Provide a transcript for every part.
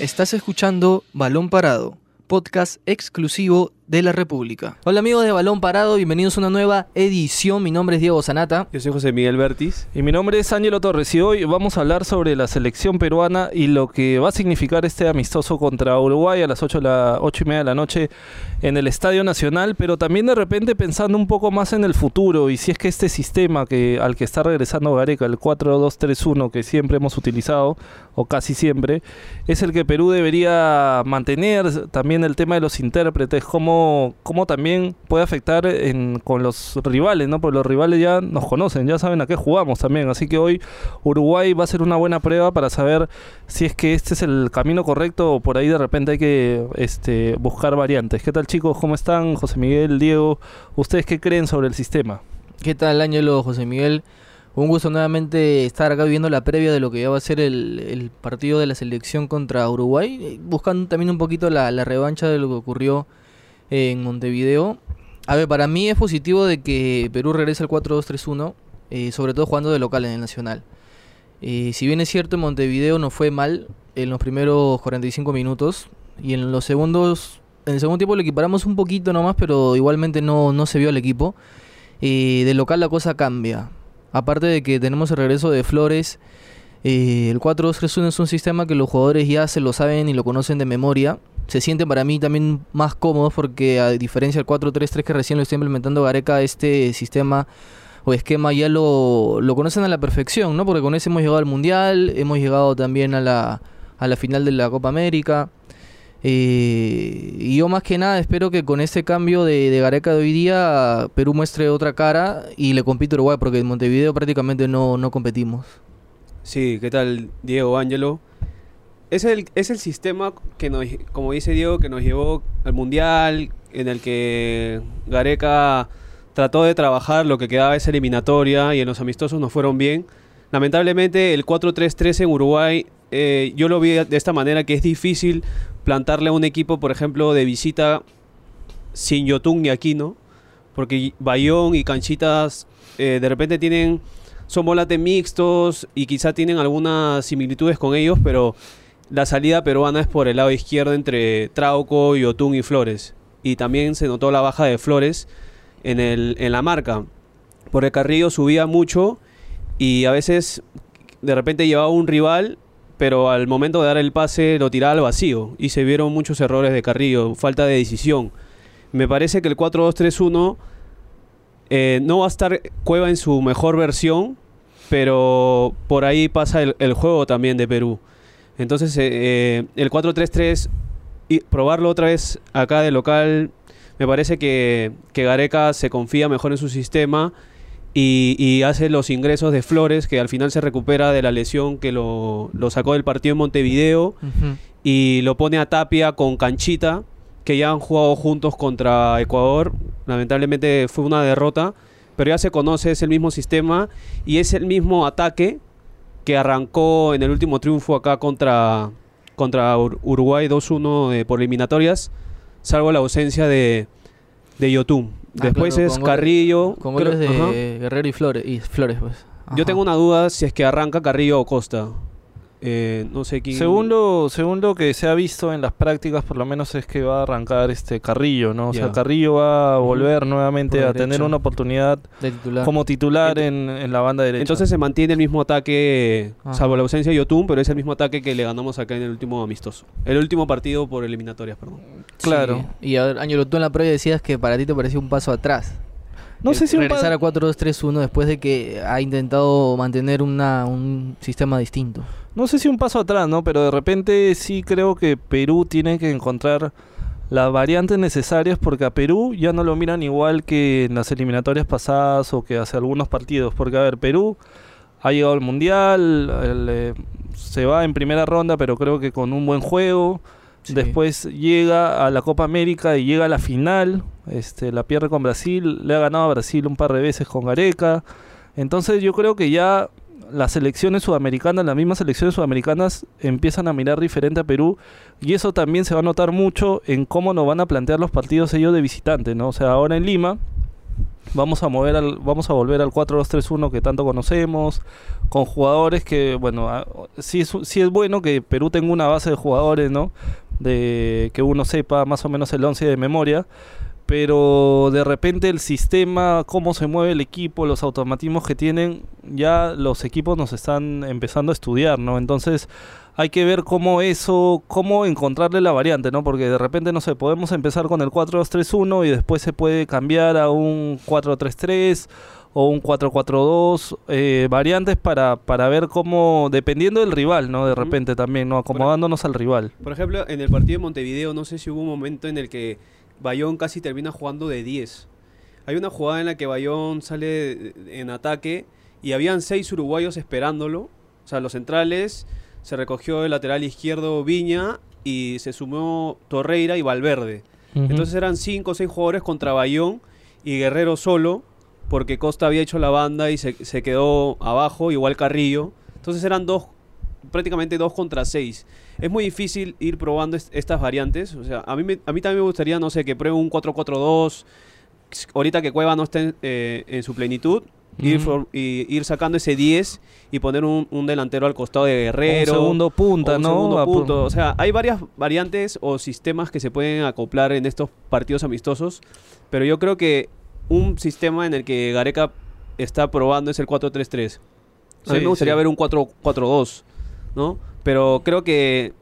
Estás escuchando Balón Parado, podcast exclusivo de la República. Hola amigos de Balón Parado, bienvenidos a una nueva edición. Mi nombre es Diego Sanata. Yo soy José Miguel Bertis. Y mi nombre es Ángelo Torres y hoy vamos a hablar sobre la selección peruana y lo que va a significar este amistoso contra Uruguay a las 8, la, 8 y media de la noche en el Estadio Nacional, pero también de repente pensando un poco más en el futuro y si es que este sistema que, al que está regresando Gareca, el 4-2-3-1 que siempre hemos utilizado, o casi siempre, es el que Perú debería mantener, también el tema de los intérpretes, cómo cómo, también puede afectar con los rivales, ¿no? Porque los rivales ya nos conocen, ya saben a qué jugamos también. Así que hoy Uruguay va a ser una buena prueba para saber si es que este es el camino correcto o por ahí de repente hay que este, buscar variantes. ¿Qué tal chicos? ¿Cómo están? José Miguel, Diego, ¿ustedes qué creen sobre el sistema? ¿Qué tal Ángelo, José Miguel? Un gusto nuevamente estar acá viendo la previa de lo que ya va a ser el, partido de la selección contra Uruguay, buscando también un poquito la, revancha de lo que ocurrió en Montevideo. A ver, para mí es positivo de que Perú regrese al 4-2-3-1, eh, sobre todo jugando de local en el Nacional. Eh, si bien es cierto, en Montevideo no fue mal en los primeros 45 minutos y en los segundos, en el segundo tiempo le equiparamos un poquito nomás, pero igualmente no, no se vio el equipo. Eh, de local la cosa cambia. Aparte de que tenemos el regreso de Flores, el 4-2-3-1 es un sistema que los jugadores ya se lo saben y lo conocen de memoria se sienten para mí también más cómodos porque a diferencia del 4-3-3 que recién lo está implementando Gareca, este sistema o esquema ya lo, lo conocen a la perfección, ¿no? Porque con ese hemos llegado al Mundial, hemos llegado también a la, a la final de la Copa América. Eh, y yo más que nada espero que con este cambio de, de, Gareca de hoy día Perú muestre otra cara y le compite Uruguay porque en Montevideo prácticamente no, no competimos. Sí, ¿qué tal Diego Ángelo? es el, es el sistema que nos, como dice Diego, que nos llevó al Mundial, en el que Gareca trató de trabajar lo que quedaba esa eliminatoria y en los amistosos no fueron bien. Lamentablemente el 4-3-3 en Uruguay, eh, yo lo vi de esta manera, que es difícil plantarle a un equipo, por ejemplo, de visita sin Yotun ni Aquino, porque Bayón y Canchitas eh, de repente tienen, son volates mixtos y quizá tienen algunas similitudes con ellos, pero la salida peruana es por el lado izquierdo entre Trauco, Yotun y Flores. Y también se notó la baja de Flores en, el, en la marca. Porque Carrillo subía mucho y a veces de repente llevaba un rival, pero al momento de dar el pase lo tiraba al vacío. Y se vieron muchos errores de Carrillo, falta de decisión. Me parece que el 4-2-3-1 eh, no va a estar Cueva en su mejor versión, pero por ahí pasa el juego también de Perú. Entonces, eh, eh, el 4-3-3, y probarlo otra vez acá de local, me parece que, que Gareca se confía mejor en su sistema y, hace los ingresos de Flores, que al final se recupera de la lesión que lo, sacó del partido en Montevideo, y lo pone a Tapia con Canchita, que ya han jugado juntos contra Ecuador. Lamentablemente fue una derrota, pero ya se conoce, es el mismo sistema y es el mismo ataque que arrancó en el último triunfo acá contra, contra Uruguay 2-1 eh, por eliminatorias, salvo la ausencia de, de Yotun. Ah, Después es Carrillo. Con goles de Guerrero y Flores, y Flores pues. Yo tengo una duda si es que arranca Carrillo o Costa. Eh, no sé quién. Según lo, que se ha visto en las prácticas, por lo menos es que va a arrancar este Carrillo, ¿no? O sea, Carrillo va a volver nuevamente a tener una oportunidad como titular en, la banda derecha. Entonces se mantiene el mismo ataque, salvo la ausencia de Yotun, pero es el mismo ataque que le ganamos acá en el último amistoso. El último partido por eliminatorias, perdón. Claro. Y Año, tú en la prueba decías que para ti te parecía un paso atrás. No sé si regresar a 4-2-3-1 después de que ha intentado mantener una, un sistema distinto. No sé si un paso atrás, ¿no? Pero de repente sí creo que Perú tiene que encontrar las variantes necesarias porque a Perú ya no lo miran igual que en las eliminatorias pasadas o que hace algunos partidos. Porque, a ver, Perú ha llegado al Mundial, eh, se va en primera ronda, pero creo que con un buen juego. Después llega a la Copa América y llega a la final. Este, la pierde con Brasil. Le ha ganado a Brasil un par de veces con Gareca. Entonces yo creo que ya las selecciones sudamericanas, las mismas selecciones sudamericanas empiezan a mirar diferente a Perú y eso también se va a notar mucho en cómo nos van a plantear los partidos ellos de visitante, ¿no? O sea, ahora en Lima Vamos a mover al, vamos a volver al 4-2-3-1 que tanto conocemos, con jugadores que, bueno, ah, sí es, sí es bueno que Perú tenga una base de jugadores, ¿no? De que uno sepa más o menos el 11 de memoria, pero de repente el sistema, cómo se mueve el equipo, los automatismos que tienen, ya los equipos nos están empezando a estudiar, ¿no? Entonces hay que ver cómo eso, cómo encontrarle la variante, ¿no? Porque de repente, no sé, podemos empezar con el 4-2-3-1 y después se puede cambiar a un 4-3-3 o un 4-4-2, eh, variantes para, para ver cómo, dependiendo del rival, ¿no? De repente también, ¿no? Acomodándonos al rival. Por ejemplo, en el partido de Montevideo, no sé si hubo un momento en el que Bayón casi termina jugando de 10. Hay una jugada en la que Bayón sale en ataque y habían seis uruguayos esperándolo. O sea, los centrales, se recogió el lateral izquierdo Viña y se sumó Torreira y Valverde. Entonces eran cinco o seis jugadores contra Bayón y Guerrero solo, porque Costa había hecho la banda y se, se quedó abajo, igual Carrillo. Entonces eran dos, prácticamente dos contra seis. Es muy difícil ir probando est- estas variantes. O sea, a mí, me- a mí también me gustaría, no sé, que pruebe un 4-4-2. Ahorita que Cueva no esté en, eh, en su plenitud, ir, for- y ir sacando ese 10 y poner un, un delantero al costado de un Guerrero. segundo punta, o un ¿no? segundo punto. O sea, hay varias variantes o sistemas que se pueden acoplar en estos partidos amistosos, pero yo creo que un sistema en el que Gareca está probando es el 4-3-3. A mí Sí, me gustaría sí. ver un 4-4-2, ¿no? Pero creo que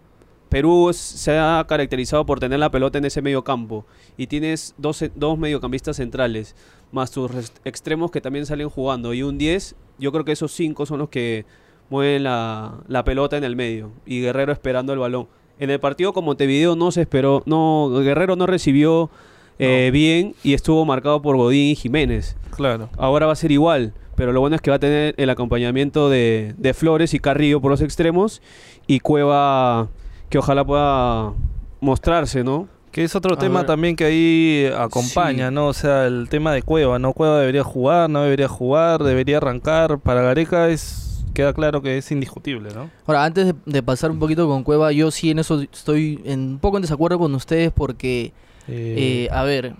Perú se ha caracterizado por tener la pelota en ese medio campo y tienes dos, dos mediocampistas centrales más tus extremos que también salen jugando y un 10, yo creo que esos cinco son los que mueven la, la pelota en el medio y Guerrero esperando el balón. En el partido con Montevideo no se esperó, no Guerrero no recibió eh, bien y estuvo marcado por Godín y Jiménez. Claro. Ahora va a ser igual, pero lo bueno es que va a tener el acompañamiento de, de Flores y Carrillo por los extremos y Cueva que ojalá pueda mostrarse, ¿no? Que es otro A tema ver. también que ahí acompaña, Sí. ¿no? O sea, el tema de Cueva, ¿no? Cueva debería jugar, no debería jugar, debería arrancar. Para Gareca es queda claro que es indiscutible, ¿no? Ahora, antes de, de pasar un poquito con Cueva, yo sí en eso estoy en, un poco en desacuerdo con ustedes porque, eh, a ver,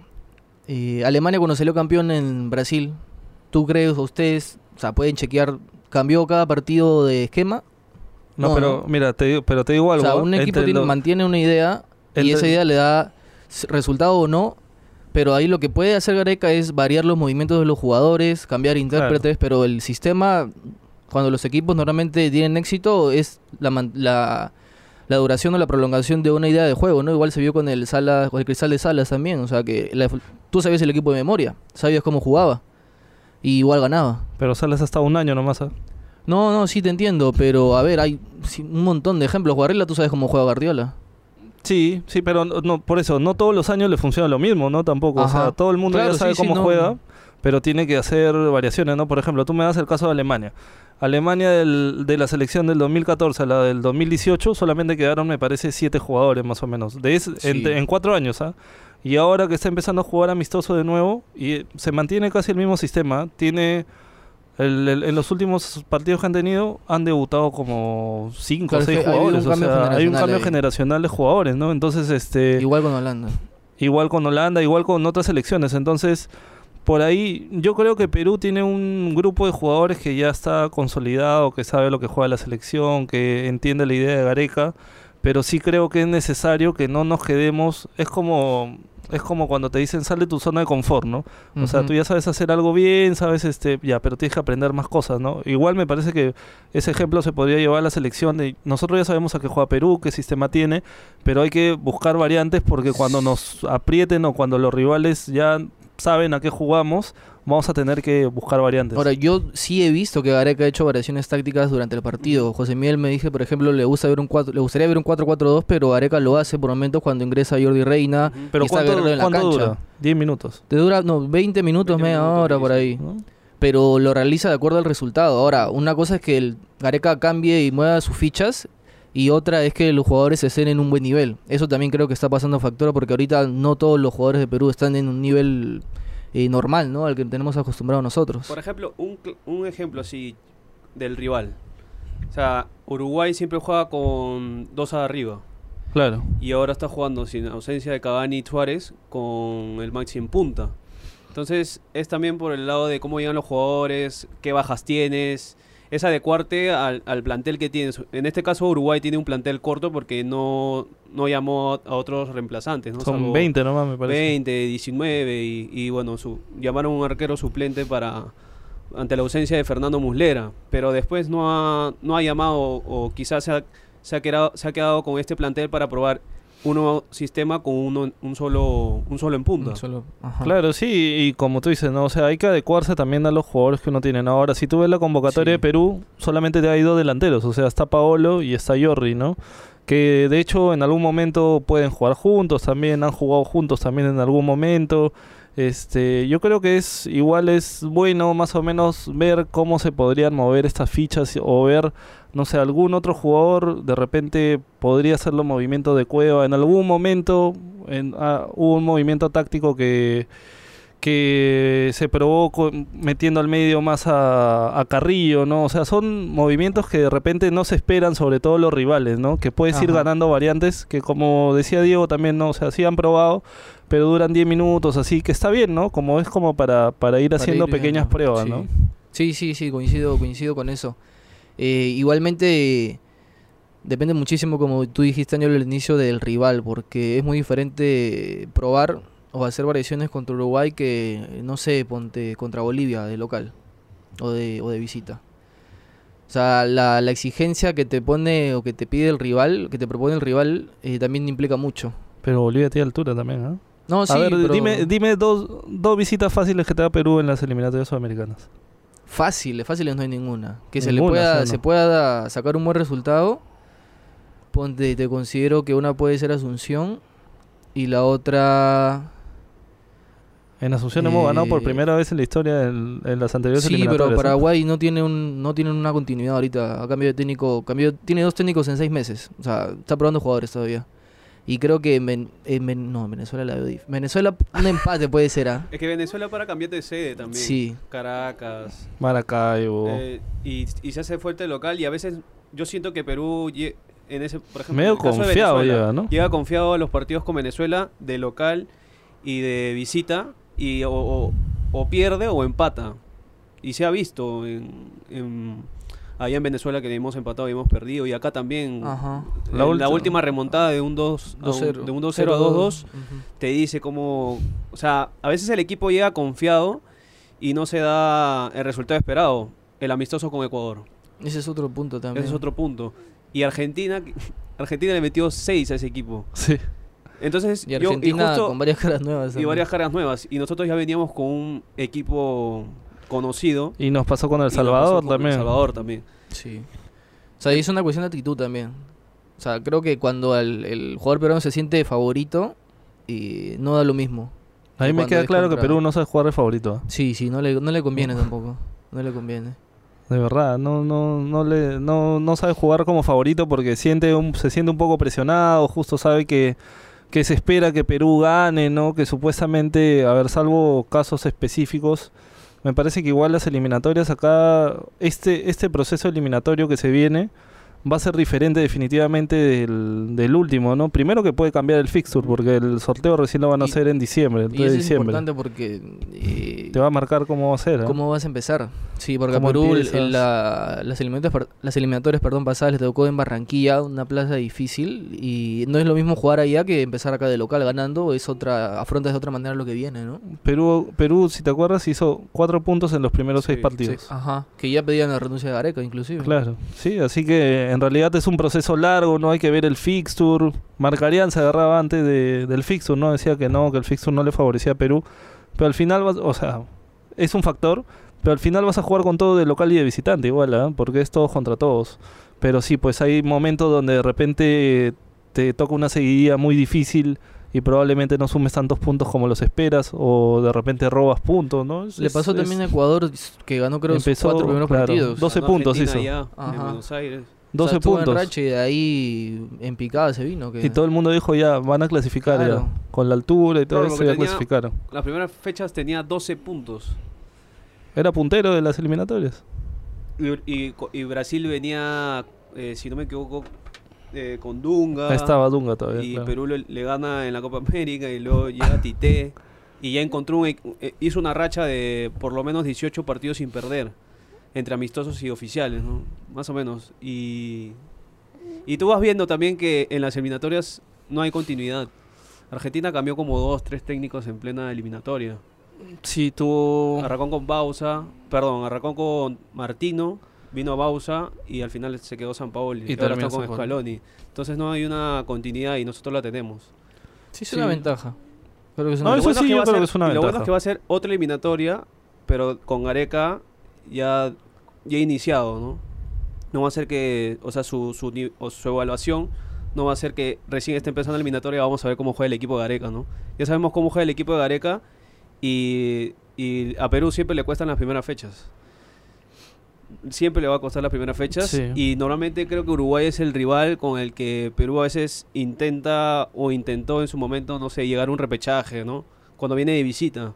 eh, Alemania cuando salió campeón en Brasil, ¿tú crees o ustedes, o sea, pueden chequear, cambió cada partido de esquema? no, no, pero no. mira, te digo, pero te digo algo. o sea, un equipo Entre tiene- mantiene una idea y esa idea le da resultado o no, pero ahí lo que puede hacer Gareca es variar los movimientos de los jugadores, cambiar intérpretes, pero el sistema, cuando los equipos normalmente tienen éxito, es la, la, la duración o la prolongación de una idea de juego, ¿no? Igual se vio con el Salas, con el Cristal de Salas también, o sea que la- tú sabías el equipo de memoria, sabías cómo jugaba y igual ganaba. Pero Salas hasta un año nomás. ¿ah? No, no, sí te entiendo, pero a ver, hay un montón de ejemplos. Guardiola, tú sabes cómo juega Guardiola. Sí, sí, pero no, no- por eso, no todos los años le funciona lo mismo, ¿no? Tampoco. O sea, todo el mundo Claro, ya sabe sí, sí, cómo no. juega, pero tiene que hacer variaciones, ¿no? Por ejemplo, tú me das el caso de Alemania. Alemania del- de la selección del 2014 a la del 2018 solamente quedaron, me parece, siete jugadores más o menos. De Sí. en, en cuatro años, ¿ah? Y ahora que está empezando a jugar amistoso de nuevo, y se mantiene casi el mismo sistema. Tiene. el- el- en los últimos partidos que han tenido, han debutado como cinco Claro, o es seis que hay un jugadores. O cambio sea, hay un cambio ahí. generacional de jugadores, ¿no? Entonces, este. Igual con Holanda. Igual con Holanda, igual con otras selecciones. Entonces, por ahí, yo creo que Perú tiene un grupo de jugadores que ya está consolidado, que sabe lo que juega la selección, que entiende la idea de Gareca. Pero sí creo que es necesario que no nos quedemos. Es como. Es como cuando te dicen sal de tu zona de confort, ¿no? O sea, tú ya sabes hacer algo bien, sabes, este, ya, pero tienes que aprender más cosas, ¿no? Igual me parece que ese ejemplo se podría llevar a la selección. De, nosotros ya sabemos a qué juega Perú, qué sistema tiene, pero hay que buscar variantes porque cuando nos aprieten o cuando los rivales ya saben a qué jugamos, vamos a tener que buscar variantes. Ahora, yo sí he visto que Gareca ha hecho variaciones tácticas durante el partido. José Miguel me dice, por ejemplo, le gusta ver un 4, le gustaría ver un 4-4-2, pero Gareca lo hace por momentos cuando ingresa Jordi Reina. pero y está ¿cuánto, Guerrero en la cuánto cancha. dura? 10 minutos. Te dura, no, 20 minutos, 20 media minutos, hora por ahí. ¿no? Pero lo realiza de acuerdo al resultado. Ahora, una cosa es que el Gareca cambie y mueva sus fichas. Y otra es que los jugadores estén en un buen nivel. Eso también creo que está pasando factura porque ahorita no todos los jugadores de Perú están en un nivel eh, normal, ¿no? Al que tenemos acostumbrados nosotros. Por ejemplo, un, un ejemplo así del rival. O sea, Uruguay siempre juega con dos arriba. Claro. Y ahora está jugando sin ausencia de Cavani y Suárez con el Maxi en punta. Entonces es también por el lado de cómo llegan los jugadores, qué bajas tienes, es adecuarte al, al plantel que tienes. En este caso Uruguay tiene un plantel corto porque no, no llamó a otros reemplazantes. ¿no? Son Salvo 20 nomás, me parece. 20, 19 y, y bueno, su, llamaron a un arquero suplente para ante la ausencia de Fernando Muslera, pero después no ha, no ha llamado o quizás se ha, se, ha quedado, se ha quedado con este plantel para probar un nuevo sistema con uno, un solo un solo en punta. Solo- ajá. Claro, sí, y como tú dices, ¿no? O sea, hay que adecuarse también a los jugadores que uno tiene. Ahora, si tú ves la convocatoria Sí. de Perú, solamente te hay dos delanteros. O sea, está Paolo y está Jordi, ¿no? Que de hecho en algún momento pueden jugar juntos también, han jugado juntos también en algún momento. Este, yo creo que es igual es bueno más o menos ver cómo se podrían mover estas fichas o ver, no sé, algún otro jugador de repente podría hacer los movimientos de Cueva. En algún momento en- ah, hubo un movimiento táctico que que se probó metiendo al medio más a, a Carrillo, ¿no? O sea, son movimientos que de repente no se esperan, sobre todo los rivales, ¿no? Que puedes ir ganando variantes, que como decía Diego también, ¿no? O sea, sí han probado, pero duran 10 minutos, así que está bien, ¿no? Como es como para, para ir Para haciendo ir pequeñas pruebas, sí. ¿no? Sí, sí, sí, coincido, coincido con eso. Eh, igualmente depende muchísimo, como tú dijiste, Ángel, al inicio del rival, porque es muy diferente probar o hacer variaciones contra Uruguay que, no sé, ponte contra Bolivia de local o de, o de visita. O sea, la, la exigencia que te pone o que te pide el rival, que te propone el rival, eh, también implica mucho. Pero Bolivia tiene altura también, ¿no? No, sí, a ver, pero dime, dime dos, dos visitas fáciles que te da Perú en las eliminatorias sudamericanas. Fáciles, fáciles no hay ninguna. Que se le pueda, sí, no. se pueda sacar un buen resultado. Ponte, te considero que una puede ser Asunción y la otra. En Asunción hemos ganado por Eh, primera vez en la historia en, en las anteriores Sí, eliminatorias. pero ¿eh? Paraguay no tiene un, no tiene una continuidad ahorita. A cambio de técnico, cambio, tiene dos técnicos en seis meses. O sea, está probando jugadores todavía. Y creo que en, en no, en Venezuela la veo dif- Venezuela un empate puede ser, ¿ah? Es que Venezuela para cambiar de sede también. Sí. Caracas. Maracaibo. eh, y, y se hace fuerte el local y a veces yo siento que Perú en ese, por ejemplo, Medio confiado Venezuela, llega, ¿no? Llega confiado a los partidos con Venezuela de local y de visita y o, o- o pierde o empata. Y se ha visto en, en- allá en Venezuela que hemos empatado y hemos perdido y acá también Ajá. la, última remontada de un 2 a un- 2-0. de un 2-0 a 2-2 Ujú. te dice cómo, o sea, a veces el equipo llega confiado y no se da el resultado esperado, el amistoso con Ecuador. Ese es otro punto también. Ese es otro punto. Y Argentina, Argentina le metió 6 a ese equipo. Sí. Entonces, Y yo- Argentina justo- con varias caras nuevas. y también. varias caras nuevas. Y nosotros ya veníamos con un equipo conocido. Y nos pasó con El Salvador con también. El Salvador también. Sí. O sea, y es una cuestión de actitud también. O sea, creo que cuando el, el jugador peruano se siente favorito, y no da lo mismo. A mí me queda claro que Perú no sabe jugar de favorito. ¿eh? Sí, sí, no le, no le conviene tampoco. No le conviene. De verdad, no, no, no le, no, no sabe jugar como favorito porque siente un, se siente un poco presionado, justo sabe que, que se espera que Perú gane, ¿no? Que supuestamente, a ver, salvo casos específicos, me parece que igual las eliminatorias acá, este, este proceso eliminatorio que se viene va a ser diferente definitivamente del, del último, ¿no? Primero que puede cambiar el fixture porque el sorteo recién lo van a hacer en diciembre, el 3 Y de eso es diciembre. importante porque... eh, Te va a marcar cómo va a ser. ¿eh? ¿Cómo vas a empezar? Sí, porque a ¿Cómo Perú el- la- las, eliminatorias, las eliminatorias perdón, pasadas les tocó en Barranquilla, una plaza difícil, y no es lo mismo jugar allá que empezar acá de local ganando, es otra afrontas de otra manera lo que viene, ¿no? Perú, Perú, si te acuerdas, hizo cuatro puntos en los primeros Sí, seis sí. partidos. Ajá, que ya pedían la renuncia de Gareca inclusive. Claro, sí, así que en realidad es un proceso largo, no hay que ver el fixture. Marcarian se agarraba antes de- del fixture, ¿no? Decía que no, que el fixture no le favorecía a Perú. Pero al final, vas- o sea, es un factor, pero al final vas a jugar con todo de local y de visitante igual, ¿ah? Porque es todos contra todos. Pero sí, pues hay momentos donde de repente te toca una seguidilla muy difícil y probablemente no sumes tantos puntos como los esperas o de repente robas puntos, ¿no? Es- Le pasó es- también a Ecuador que ganó creo sus Empezó, cuatro primeros claro, partidos. 12 Ganó puntos Argentina hizo. allá en. Buenos Aires. O 12 sea, estuvo en puntos. racha y de ahí en picada se vino. Que... Y todo el mundo dijo ya, van a clasificar Claro. ya. Con la altura y todo Claro, eso ya tenía- clasificaron. Las primeras fechas tenía 12 puntos. Era puntero de las eliminatorias. Y, y co- y Brasil venía, eh, si no me equivoco, eh, con Dunga. Ahí estaba Dunga todavía. Y claro. Perú le, le gana en la Copa América y luego llega Tite. y ya encontró un, equ- eh, hizo una racha de por lo menos 18 partidos sin perder entre amistosos y oficiales, ¿no? Más o menos. Y, y tú vas viendo también que en las eliminatorias no hay continuidad. Argentina cambió como dos, tres técnicos en plena eliminatoria. Sí, tuvo... Arrancó con Bausa, perdón, arrancó con Martino, vino Bausa y al final se quedó San Paolo Y y ahora está con. Scaloni. Entonces no hay una continuidad y nosotros la tenemos. Sí, es Sí. una ventaja. Creo que es No, una eso ventaja. sí, que yo va a creo ser- que es una y Lo bueno ventaja. es que va a ser otra eliminatoria, pero con Gareca ya, ya iniciado, ¿no? No va a ser que, o sea, su, su, o su evaluación no va a ser que recién esté empezando la eliminatoria, vamos a ver cómo juega el equipo de Gareca, ¿no? Ya sabemos cómo juega el equipo de Gareca y, y a Perú siempre le cuestan las primeras fechas. Siempre le va a costar las primeras fechas Sí. y normalmente creo que Uruguay es el rival con el que Perú a veces intenta o intentó en su momento, no sé, llegar a un repechaje, ¿no? Cuando viene de visita.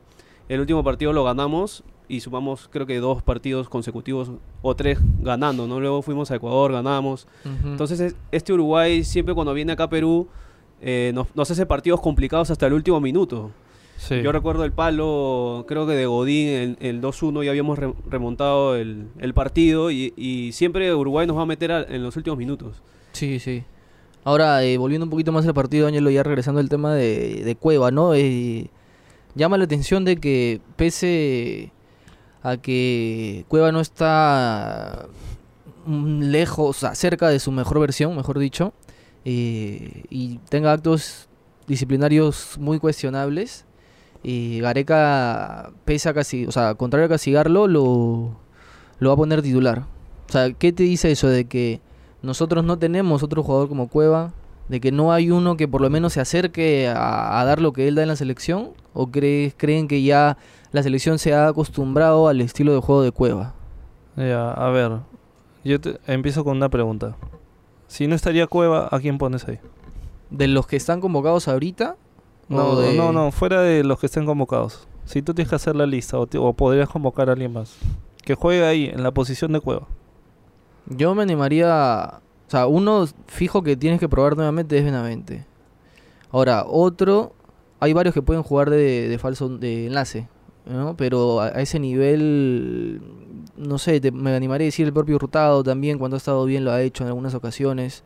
El último partido lo ganamos y sumamos creo que dos partidos consecutivos o tres ganando, ¿no? Luego fuimos a Ecuador, ganamos. Entonces es- este Uruguay siempre cuando viene acá a Perú eh, nos, nos hace partidos complicados hasta el último minuto. Sí. Yo recuerdo el palo, creo que de Godín, el, el 2-1 ya habíamos re- remontado el, el partido y, y siempre Uruguay nos va a meter a- en los últimos minutos. Sí, sí. Ahora, eh, volviendo un poquito más al partido, Ángelo, ya regresando al tema de, de Cueva, ¿no? Eh, llama la atención de que pese a que Cueva no está mm, lejos, cerca de su mejor versión, mejor dicho, eh, y tenga actos disciplinarios muy cuestionables, y Gareca, pese a casi, o sea, contrario a castigarlo, lo, lo va a poner titular. O sea, ¿qué te dice eso de que nosotros no tenemos otro jugador como Cueva? ¿De que no hay uno que por lo menos se acerque a, a dar lo que él da en la selección? ¿O crees, creen que ya la selección se ha acostumbrado al estilo de juego de Cueva? Ya, a ver, yo te- empiezo con una pregunta. Si no estaría Cueva, ¿a quién pones ahí? ¿De los que están convocados ahorita? No, ¿O de- no, no, fuera de los que estén convocados. Si tú tienes que hacer la lista o, te- o podrías convocar a alguien más. Que juegue ahí, en la posición de Cueva. Yo me animaría... O sea, uno fijo que tienes que probar nuevamente es Benavente. Ahora, otro... Hay varios que pueden jugar de, de falso de enlace, ¿no? Pero a, ese nivel... No sé, te- me animaría a decir el propio Hurtado también, cuando ha estado bien lo ha hecho en algunas ocasiones.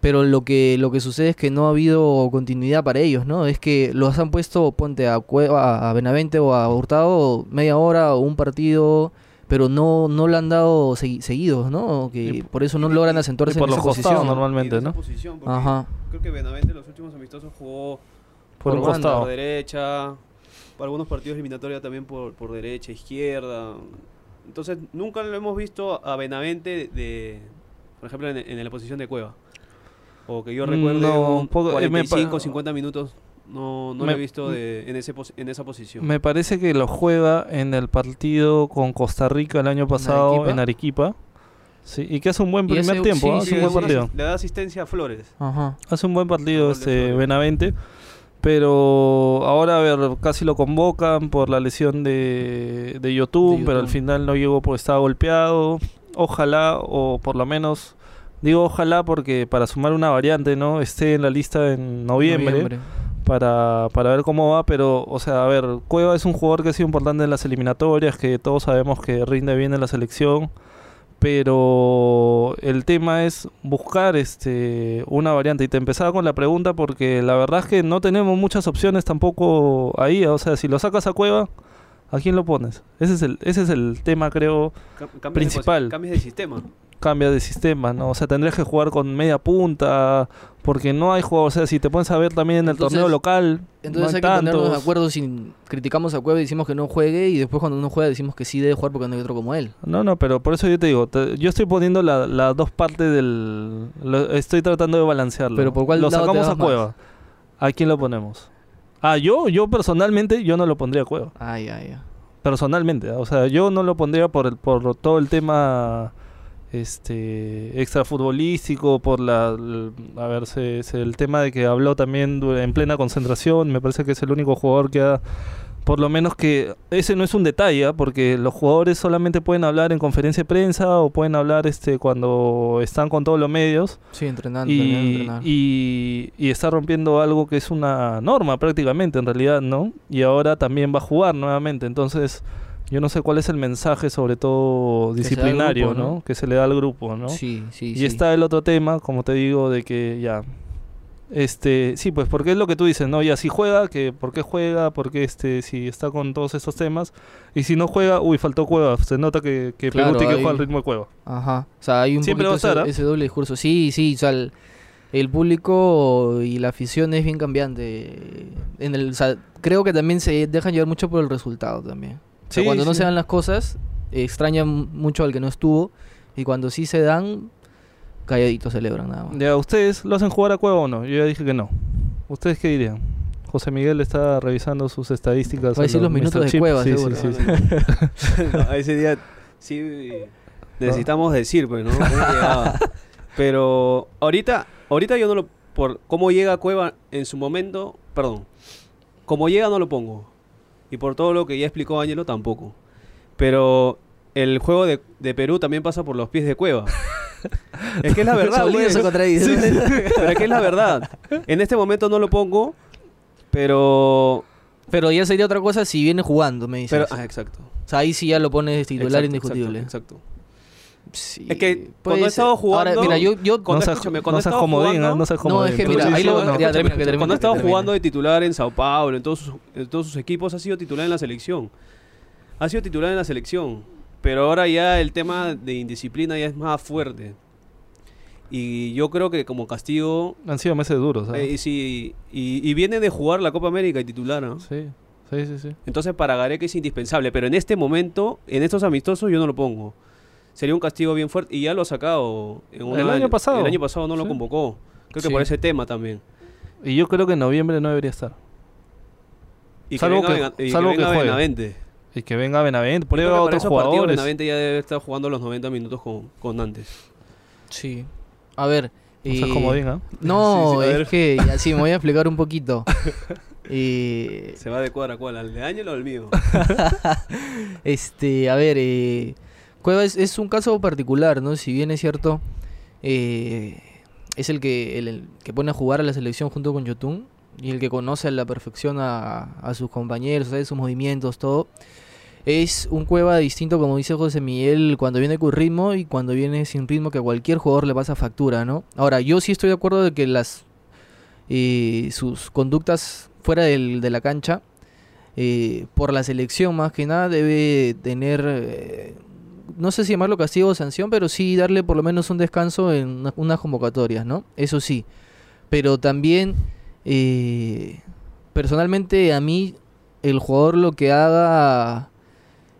Pero lo que, lo que sucede es que no ha habido continuidad para ellos, ¿no? Es que los han puesto, ponte a Cueva, a Benavente o a Hurtado media hora o un partido, pero no, no lo han dado segui- seguidos, ¿no? Que Y- por eso no logran y acentuarse por en los esa costados, posición. normalmente, Y ¿no? posición, Ajá. Creo que Benavente en los últimos amistosos jugó Por un Por banda, costado. por derecha, por algunos partidos eliminatorios también por, por derecha, izquierda. Entonces nunca lo hemos visto a Benavente de, por ejemplo, en, en la posición de Cueva. O que yo Mm, recuerde no, un poco- eh, me pa- 45, 50 minutos, no, no Me- lo he visto de- en, ese pos- en esa posición. Me parece que lo juega en el partido con Costa Rica el año pasado Arequipa? en Arequipa. Sí, y que hace un buen primer ese- tiempo, sí, ¿ah? sí, hace un buen sí, partido. Le da asistencia a Flores. Ajá. Hace un buen partido este. Benavente. Pero ahora, a ver, casi lo convocan por la lesión de, de YouTube, De pero al final no llegó porque estaba golpeado. Ojalá, o por lo menos, digo ojalá porque para sumar una variante, ¿no? Esté en la lista en noviembre, Para, para ver cómo va. Pero, o sea, a ver, Cueva es un jugador que ha sido importante en las eliminatorias, que todos sabemos que rinde bien en la selección. Pero el tema es buscar este una variante. Y te empezaba con la pregunta porque la verdad es que no tenemos muchas opciones tampoco ahí. O sea, si lo sacas a Cueva, ¿a quién lo pones? Ese es el, ese es el tema, creo, Cam- cambios de Principal. posi- cambios de sistema. Cambia de sistema, ¿no? O sea, tendrías que jugar con media punta, porque no hay juego. O sea, si te pones a ver también en el Entonces- torneo local, Entonces no hay que ponernos de tantos. acuerdo si criticamos a Cueva y decimos que no juegue y después cuando no juega decimos que sí debe jugar porque no hay otro como él. No, no, pero por eso yo te digo, te- yo estoy poniendo la- las dos partes del... lo- estoy tratando de balancearlo. Pero ¿por cuál Lo lado sacamos a Cueva. ¿A quién lo ponemos? Ah, yo, yo personalmente, yo no lo pondría a Cueva. Ay, ay, ay. Personalmente, ¿ah? o sea, yo no lo pondría por el, por todo el tema este extrafutbolístico, por la, a ver, se- se- el tema de que habló también en plena concentración, me parece que es el único jugador que ha por lo menos que ese no es un detalle, ¿ah? porque los jugadores solamente pueden hablar en conferencia de prensa o pueden hablar este cuando están con todos los medios Sí, entrenando. y, entrenar. y, y está rompiendo algo que es una norma prácticamente en realidad, ¿no? Y ahora también va a jugar nuevamente, entonces yo no sé cuál es el mensaje sobre todo Que disciplinario, grupo, ¿no? ¿no? Que se le da al grupo, ¿no? Sí, sí, Y sí. está el otro tema, como te digo, de que ya. Este, sí, pues porque es lo que tú dices, ¿no? Ya si juega, que por qué juega, porque este, si está con todos estos temas. Y si no juega, uy, faltó Cueva. Se nota que, que Claro, Perú tiene que jugar al ritmo de Cueva. Ajá. O sea, hay un Siempre poquito ese, ¿ah? ese doble discurso. Sí, sí. O sea, el, el público y la afición es bien cambiante. En el, o sea, creo que también se dejan llevar mucho por el resultado también. O sea, Sí, cuando no se dan las cosas, extrañan mucho al que no estuvo. Y cuando sí se dan, calladitos celebran nada más. Ya, ¿ustedes lo hacen jugar a Cueva o no? Yo ya dije que no. ¿Ustedes qué dirían? José Miguel está revisando sus estadísticas. Va a decir los minutos Mr. de Chip. Cueva, Sí, seguro. sí, sí, sí. No, ese día sí necesitamos decir, pues, ¿no? Pero ahorita, ahorita yo no lo por cómo llega Cueva en su momento, perdón. Como llega no lo pongo. Y por todo lo que ya explicó Ángelo tampoco. Pero el juego de, de Perú también pasa por los pies de Cueva. es que es la verdad, pues. se contradice. Pero es que es la verdad. En este momento no lo pongo, pero Pero ya sería otra cosa si viene jugando, me dices. pero ah, exacto. o sea, ahí sí ya lo pones titular Exacto, indiscutible. Exacto. exacto. Sí, Es que cuando he estado jugando- Ahora, mira, yo, yo Cuando- no seas, escúchame, cuando he seas estado comodín, jugando- no seas No, comodín. es que Tú mira, dices, ahí lo- no, ya, escúchame, termina, que termina. Cuando ha estado jugando de titular en Sao Paulo, en todos sus, en todos sus equipos, ha sido titular en la selección. Ha sido titular en la selección. Pero ahora ya el tema de indisciplina ya es más fuerte. Y yo creo que como castigo, Han sido meses duros. ¿ah? eh, y, sí, y, y viene de jugar la Copa América y titular, ¿no? Sí, sí, sí, sí. Entonces para Gareca es indispensable. Pero en este momento, en estos amistosos, yo no lo pongo. Sería un castigo bien fuerte. Y ya lo ha sacado. en una- El año pasado. El año pasado no lo convocó. Creo que Sí. por ese tema también. Y yo creo que en noviembre no debería estar. Y Salvo que que- venga, Bena- y salvo que que venga juegue. Benavente. Y que venga Benavente, creo a que para otros jugadores. Benavente ya debe estar jugando los 90 minutos con, con antes. Sí. A ver. No seas eh, comodín. No, Sí, sí, es que así me voy a explicar un poquito. Eh, Se va de cuadra a cuadra, ¿al de Ángel o al mío? este, a ver, eh, Cueva es, un caso particular, ¿no? Si bien es cierto, eh, es el que, que pone a jugar a la selección junto con Yotun y el que conoce a la perfección a, a sus compañeros, ¿sabes? sus movimientos, todo. Es un Cueva distinto, como dice José Miguel, cuando viene con ritmo y cuando viene sin ritmo, que a cualquier jugador le pasa factura, ¿no? Ahora, yo sí estoy de acuerdo de que las eh, sus conductas fuera del- de la cancha, eh, por la selección más que nada, debe tener, eh, no sé si llamarlo castigo o sanción, pero sí darle por lo menos un descanso en una- unas convocatorias, ¿no? Eso sí. Pero también, eh, personalmente a mí, el jugador lo que haga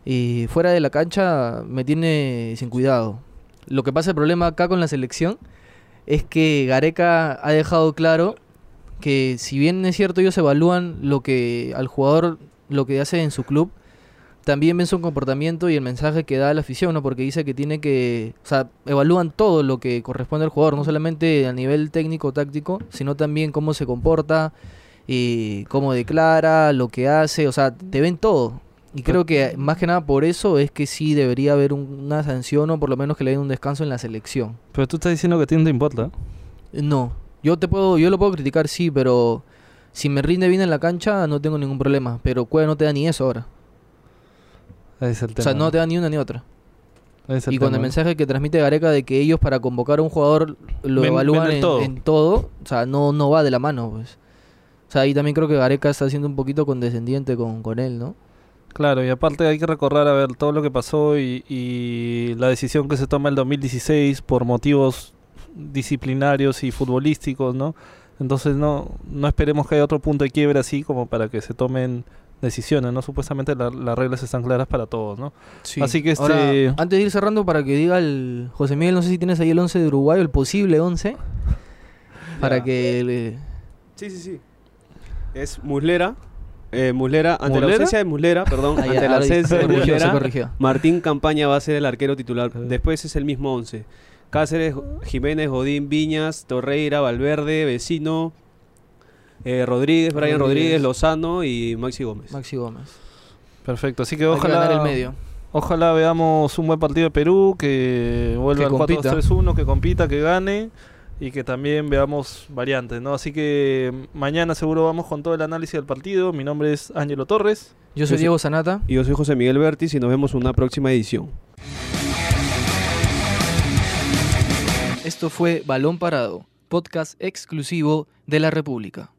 eh, fuera de la cancha me tiene sin cuidado. Lo que pasa, el problema acá con la selección es que Gareca ha dejado claro que si bien es cierto ellos evalúan lo que al jugador lo que hace en su club, también ven su comportamiento y el mensaje que da a la afición, ¿no? Porque dice que tiene que, o sea, evalúan todo lo que corresponde al jugador, no solamente a nivel técnico táctico, sino también cómo se comporta, y cómo declara, lo que hace, o sea, te ven todo. Y creo que más que nada por eso es que sí debería haber un- una sanción o por lo menos que le den un descanso en la selección. Pero tú estás diciendo que a ti no te importa. No, yo te puedo, yo lo puedo criticar sí, pero si me rinde bien en la cancha no tengo ningún problema. Pero Cueva no te da ni eso ahora. Es el tema. O sea, no te da ni una ni otra. Es Y con el mensaje que transmite Gareca de que ellos para convocar a un jugador lo Ven- evalúan ven el en, todo. en todo, o sea, no, no va de la mano, pues. O sea, ahí también creo que Gareca está siendo un poquito condescendiente con, con él, ¿no? Claro, y aparte hay que recordar a ver todo lo que pasó y, y la decisión que se toma el 2016 por motivos disciplinarios y futbolísticos, ¿no? Entonces no, no esperemos que haya otro punto de quiebre así como para que se tomen decisiones, ¿no? Supuestamente la- las reglas están claras para todos, ¿no? Así que Ahora, este- antes de ir cerrando, para que diga el José Miguel, no sé si tienes ahí el 11 de Uruguay, el posible 11, para que... le- Sí, sí, sí. Es Muslera. Eh, Muslera, ante la ausencia de Muslera, perdón, Ah, ya, ante la sí, ausencia se de Muslera, corrigió. Martín Campaña va a ser el arquero titular. Después es el mismo 11. Cáceres, Jiménez, Godín, Viñas, Torreira, Valverde, Vecino, eh, Rodríguez, Brian Rodríguez. Rodríguez, Lozano y Maxi Gómez. Maxi Gómez. Perfecto, así que Hay ojalá, ganar el medio. ojalá veamos un buen partido de Perú, que vuelva Que al compita. 4-2-3-1, que compita, que gane y que también veamos variantes, ¿no? Así que mañana seguro vamos con todo el análisis del partido. Mi nombre es Ángelo Torres. Yo soy Yo soy- Diego Sanata. Y yo soy José Miguel Bertis y nos vemos en una próxima edición. Esto fue Balón Parado, podcast exclusivo de la República.